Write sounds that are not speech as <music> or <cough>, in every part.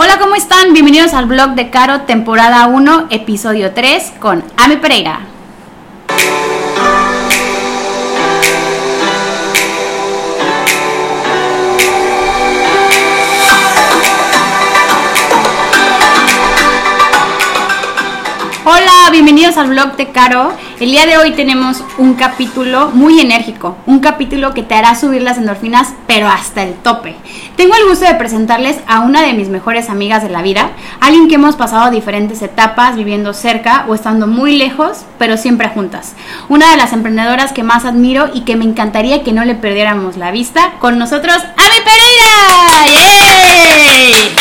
Hola, ¿cómo están? Bienvenidos al blog de Caro, temporada 1, episodio 3, con Ame Pereira. Hola, bienvenidos al blog de Caro. El día de hoy tenemos un capítulo muy enérgico, un capítulo que te hará subir las endorfinas, pero hasta el tope. Tengo el gusto de presentarles a una de mis mejores amigas de la vida, alguien que hemos pasado diferentes etapas viviendo cerca o estando muy lejos, pero siempre juntas. Una de las emprendedoras que más admiro y que me encantaría que no le perdiéramos la vista. Con nosotros, Ami Pereira. ¡Yay!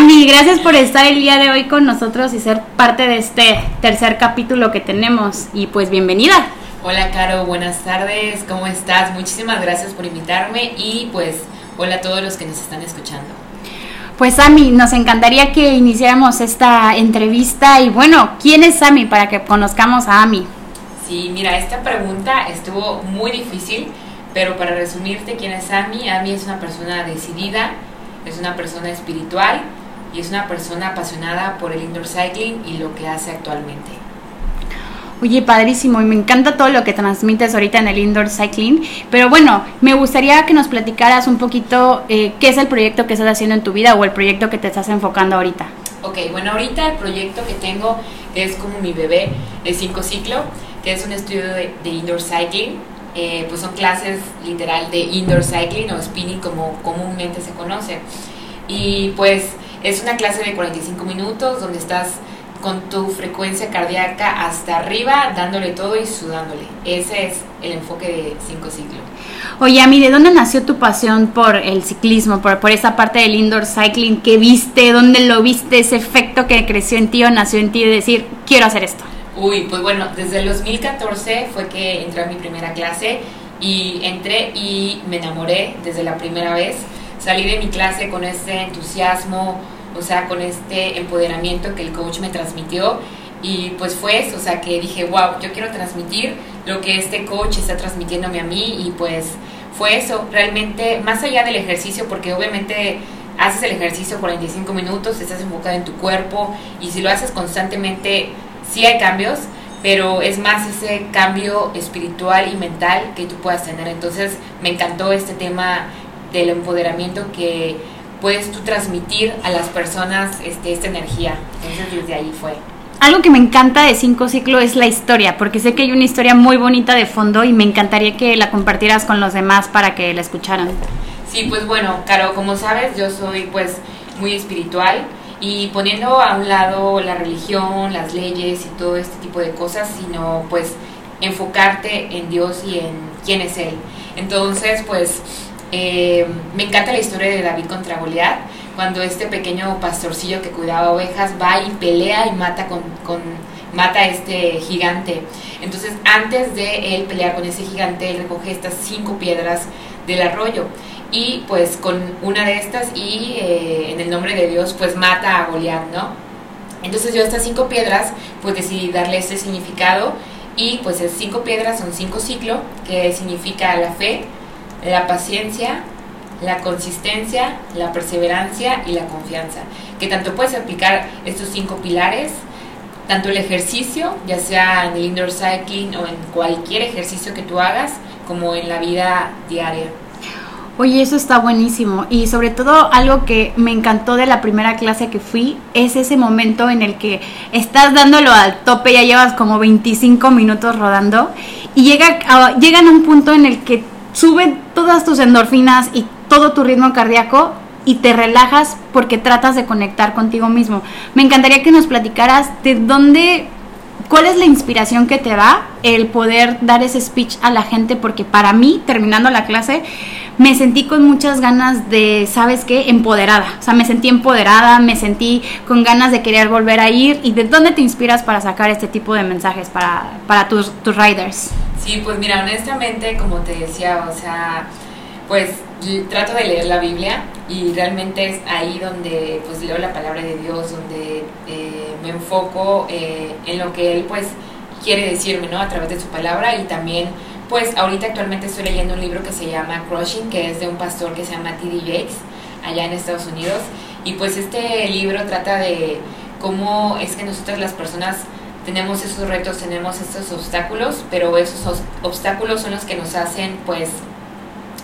Ami, gracias por estar el día de hoy con nosotros y ser parte de este tercer capítulo que tenemos. Y pues bienvenida. Hola Caro, buenas tardes, ¿cómo estás? Muchísimas gracias por invitarme y pues hola a todos los que nos están escuchando. Pues Ami, nos encantaría que iniciáramos esta entrevista y bueno, ¿quién es Ami para que conozcamos a Ami? Sí, mira, esta pregunta estuvo muy difícil, pero para resumirte quién es Ami, Ami es una persona decidida, es una persona espiritual, y es una persona apasionada por el indoor cycling y lo que hace actualmente. Oye, padrísimo, y me encanta todo lo que transmites ahorita en el indoor cycling, pero bueno, me gustaría que nos platicaras un poquito eh, qué es el proyecto que estás haciendo en tu vida o el proyecto que te estás enfocando ahorita. Ok, bueno, ahorita el proyecto que tengo es como mi bebé de 5 ciclo, que es un estudio de, indoor cycling, eh, pues son clases literal de indoor cycling o spinning como comúnmente se conoce. Y pues es una clase de 45 minutos donde estás con tu frecuencia cardíaca hasta arriba, dándole todo y sudándole. Ese es el enfoque de 5 ciclos. Oye, Ami, ¿de dónde nació tu pasión por el ciclismo, por, por esa parte del indoor cycling que viste? ¿Dónde lo viste? Ese efecto que creció en ti o nació en ti de decir, quiero hacer esto. Uy, pues bueno, desde el 2014 fue que entré a mi primera clase y entré y me enamoré desde la primera vez salí de mi clase con este entusiasmo, o sea, con este empoderamiento que el coach me transmitió. Y pues fue eso, o sea, que dije, wow, yo quiero transmitir lo que este coach está transmitiéndome a mí y pues fue eso, realmente más allá del ejercicio, porque obviamente haces el ejercicio 45 minutos, estás enfocado en tu cuerpo y si lo haces constantemente, sí hay cambios, pero es más ese cambio espiritual y mental que tú puedas tener. Entonces me encantó este tema del empoderamiento que puedes tú transmitir a las personas este, esta energía. Entonces desde ahí fue. Algo que me encanta de Cinco Ciclo es la historia, porque sé que hay una historia muy bonita de fondo y me encantaría que la compartieras con los demás para que la escucharan. Sí, pues bueno, Caro, como sabes, yo soy pues muy espiritual y poniendo a un lado la religión, las leyes y todo este tipo de cosas, sino pues enfocarte en Dios y en quién es Él. Entonces, pues eh, me encanta la historia de David contra Goliat, cuando este pequeño pastorcillo que cuidaba ovejas va y pelea y mata con, mata a este gigante. Entonces, antes de él pelear con ese gigante, él recoge estas cinco piedras del arroyo y pues con una de estas y eh, en el nombre de Dios pues mata a Goliat, ¿no? Entonces yo estas cinco piedras pues decidí darle ese significado y pues esas cinco piedras son cinco ciclos que significa la fe, la paciencia, la consistencia, la perseverancia y la confianza, que tanto puedes aplicar estos cinco pilares, tanto el ejercicio, ya sea en el indoor cycling o en cualquier ejercicio que tú hagas, como en la vida diaria. Oye, eso está buenísimo. Y sobre todo algo que me encantó de la primera clase que fui es ese momento en el que estás dándolo al tope, ya llevas como 25 minutos rodando y llega a, llegan a un punto en el que sube todas tus endorfinas y todo tu ritmo cardíaco y te relajas porque tratas de conectar contigo mismo. Me encantaría que nos platicaras de dónde, cuál es la inspiración que te da el poder dar ese speech a la gente, porque para mí, terminando la clase, me sentí con muchas ganas de, ¿sabes qué? Empoderada. O sea, me sentí empoderada, me sentí con ganas de querer volver a ir. ¿Y de dónde te inspiras para sacar este tipo de mensajes para, para tus, tus riders? Sí, pues mira, honestamente, como te decía, o sea, pues trato de leer la Biblia y realmente es ahí donde pues leo la palabra de Dios, donde eh, me enfoco eh, en lo que Él pues quiere decirme, ¿no? A través de su palabra y también pues ahorita actualmente estoy leyendo un libro que se llama Crushing, que es de un pastor que se llama T.D. Jakes, allá en Estados Unidos. Y pues este libro trata de cómo es que nosotras las personas tenemos esos retos, tenemos estos obstáculos, pero esos obstáculos son los que nos hacen pues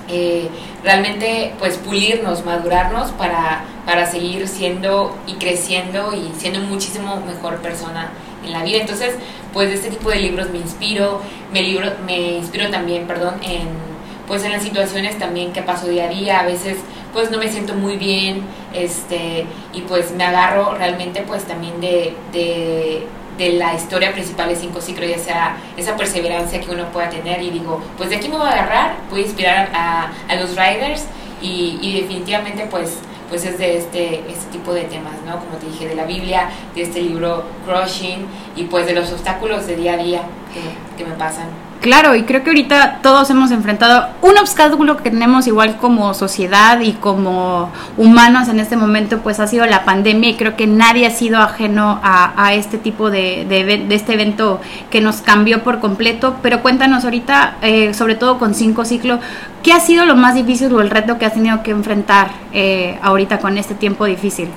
eh, realmente pues pulirnos, madurarnos para, para seguir siendo y creciendo y siendo muchísimo mejor persona en la vida. Entonces, pues de este tipo de libros me inspiro, me, libro, me inspiro también, perdón, en pues en las situaciones también que paso día a día, a veces pues no me siento muy bien, este, y pues me agarro realmente pues también de, de, la historia principal de Cinco Ciclos, ya sea esa perseverancia que uno pueda tener y digo, pues de aquí me voy a agarrar, voy a inspirar a, a los riders y definitivamente pues pues es de este, este tipo de temas, ¿no? Como te dije, de la Biblia, de este libro Crushing y pues de los obstáculos de día a día que, que me pasan. Claro, y creo que ahorita todos hemos enfrentado un obstáculo que tenemos igual como sociedad y como humanos en este momento, pues ha sido la pandemia y creo que nadie ha sido ajeno a, este tipo de, de, este evento que nos cambió por completo. Pero cuéntanos ahorita, eh, sobre todo con cinco ciclos, ¿qué ha sido lo más difícil o el reto que has tenido que enfrentar eh, ahorita con este tiempo difícil?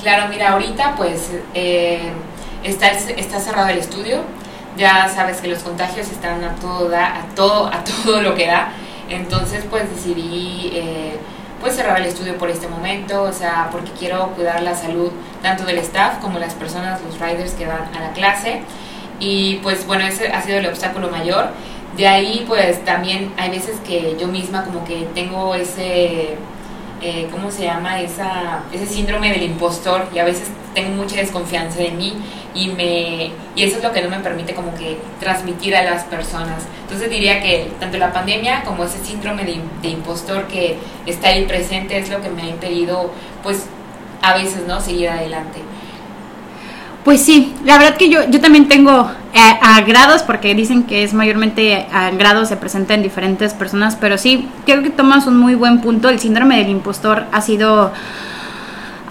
Claro, mira, ahorita pues eh, está cerrado el estudio ya sabes que los contagios están a todo, a todo, a todo lo que da. Entonces, pues decidí eh, pues cerrar el estudio por este momento, o sea, porque quiero cuidar la salud tanto del staff como las personas, los riders que van a la clase. Y pues bueno, ese ha sido el obstáculo mayor. De ahí pues también hay veces que yo misma como que tengo ese, eh, ¿cómo se llama? Esa, ese síndrome del impostor y a veces tengo mucha desconfianza de mí y me y eso es lo que no me permite como que transmitir a las personas. Entonces diría que tanto la pandemia como ese síndrome de, impostor que está ahí presente es lo que me ha impedido pues a veces no seguir adelante. Pues sí, la verdad que yo, yo también tengo eh, a, grados, porque dicen que es mayormente a grados, se presenta en diferentes personas, pero sí, creo que tomas un muy buen punto. El síndrome del impostor ha sido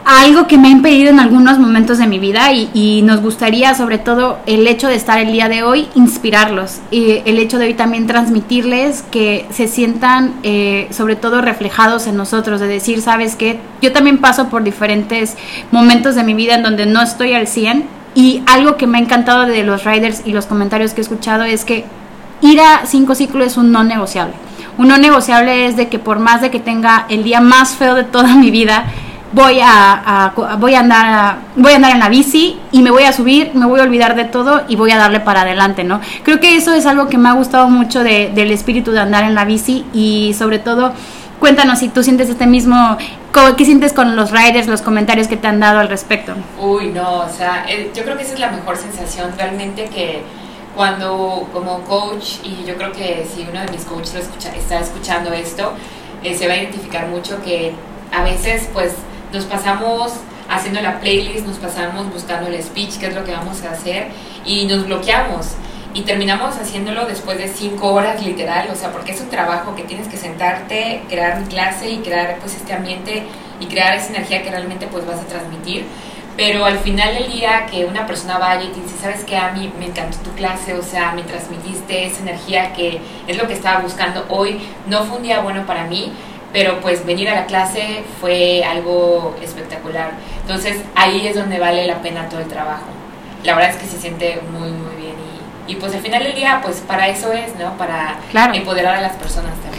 algo que me ha impedido en algunos momentos de mi vida y, nos gustaría sobre todo el hecho de estar el día de hoy inspirarlos y el hecho de hoy también transmitirles que se sientan eh, sobre todo reflejados en nosotros de decir sabes que yo también paso por diferentes momentos de mi vida en donde no estoy al 100 y algo que me ha encantado de los riders y los comentarios que he escuchado es que ir a cinco ciclos es un no negociable. Un no negociable es de que por más de que tenga el día más feo de toda mi vida voy a, voy a andar voy a andar en la bici y me voy a subir, me voy a olvidar de todo y voy a darle para adelante, ¿no? Creo que eso es algo que me ha gustado mucho del espíritu de andar en la bici y sobre todo cuéntanos si tú sientes este mismo ¿Qué sientes con los riders, los comentarios que te han dado al respecto? Uy, no, o sea, eh, yo creo que esa es la mejor sensación realmente que cuando como coach, y yo creo que si uno de mis coaches escucha, está escuchando esto, eh, se va a identificar mucho que a veces pues nos pasamos haciendo la playlist, nos pasamos buscando el speech, qué es lo que vamos a hacer, y nos bloqueamos. Y terminamos haciéndolo después de cinco horas literal, o sea, porque es un trabajo que tienes que sentarte, crear clase y crear pues este ambiente y crear esa energía que realmente pues vas a transmitir. Pero al final del día que una persona vaya y te dice, sabes que a mí me encantó tu clase, o sea, me transmitiste esa energía que es lo que estaba buscando hoy, no fue un día bueno para mí, pero pues venir a la clase fue algo espectacular. Entonces ahí es donde vale la pena todo el trabajo. La verdad es que se siente muy, muy bien y, y pues al final del día, pues para eso es, ¿no? Para empoderar a las personas también.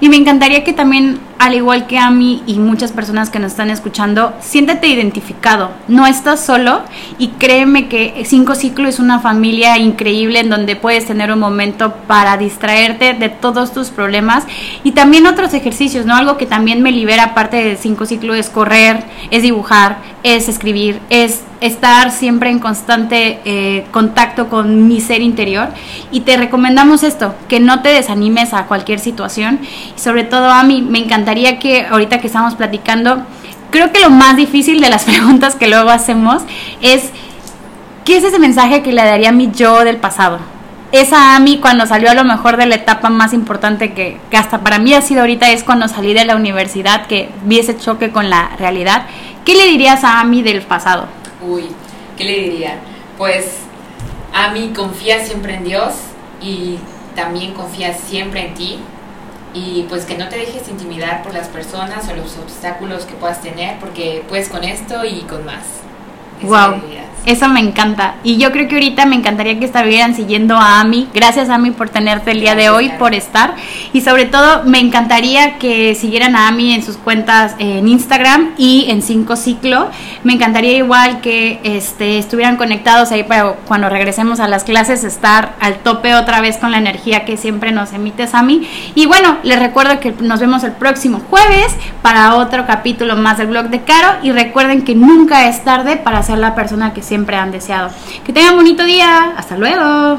Y me encantaría que también, al igual que a mí y muchas personas que nos están escuchando, siéntete identificado. No estás solo y créeme que Cinco Ciclo es una familia increíble en donde puedes tener un momento para distraerte de todos tus problemas y también otros ejercicios, ¿no? Algo que también me libera aparte de Cinco Ciclo es correr, es dibujar, es escribir, es estar siempre en constante eh, contacto con mi ser interior y te recomendamos esto, que no te desanimes a cualquier situación y sobre todo a mí me encantaría que ahorita que estamos platicando, creo que lo más difícil de las <laughs> preguntas que luego hacemos es, ¿qué es ese mensaje que le daría a mi yo del pasado? Esa a mí cuando salió a lo mejor de la etapa más importante que, que hasta para mí ha sido ahorita es cuando salí de la universidad, que vi ese choque con la realidad. ¿Qué le dirías a Ami del pasado? Uy, ¿qué le diría? Pues a mí confía siempre en Dios y también confía siempre en ti y pues que no te dejes intimidar por las personas o los obstáculos que puedas tener porque puedes con esto y con más. Wow. Eso me encanta. Y yo creo que ahorita me encantaría que estuvieran siguiendo a Ami. Gracias, Ami, por tenerte el día de hoy, por estar. Y sobre todo, me encantaría que siguieran a Ami en sus cuentas en Instagram y en Cinco Ciclo. Me encantaría igual que este, estuvieran conectados ahí para cuando regresemos a las clases, estar al tope otra vez con la energía que siempre nos emites, Ami. Y bueno, les recuerdo que nos vemos el próximo jueves para otro capítulo más del blog de Caro. Y recuerden que nunca es tarde para ser la persona que siempre han deseado. Que tengan bonito día. Hasta luego.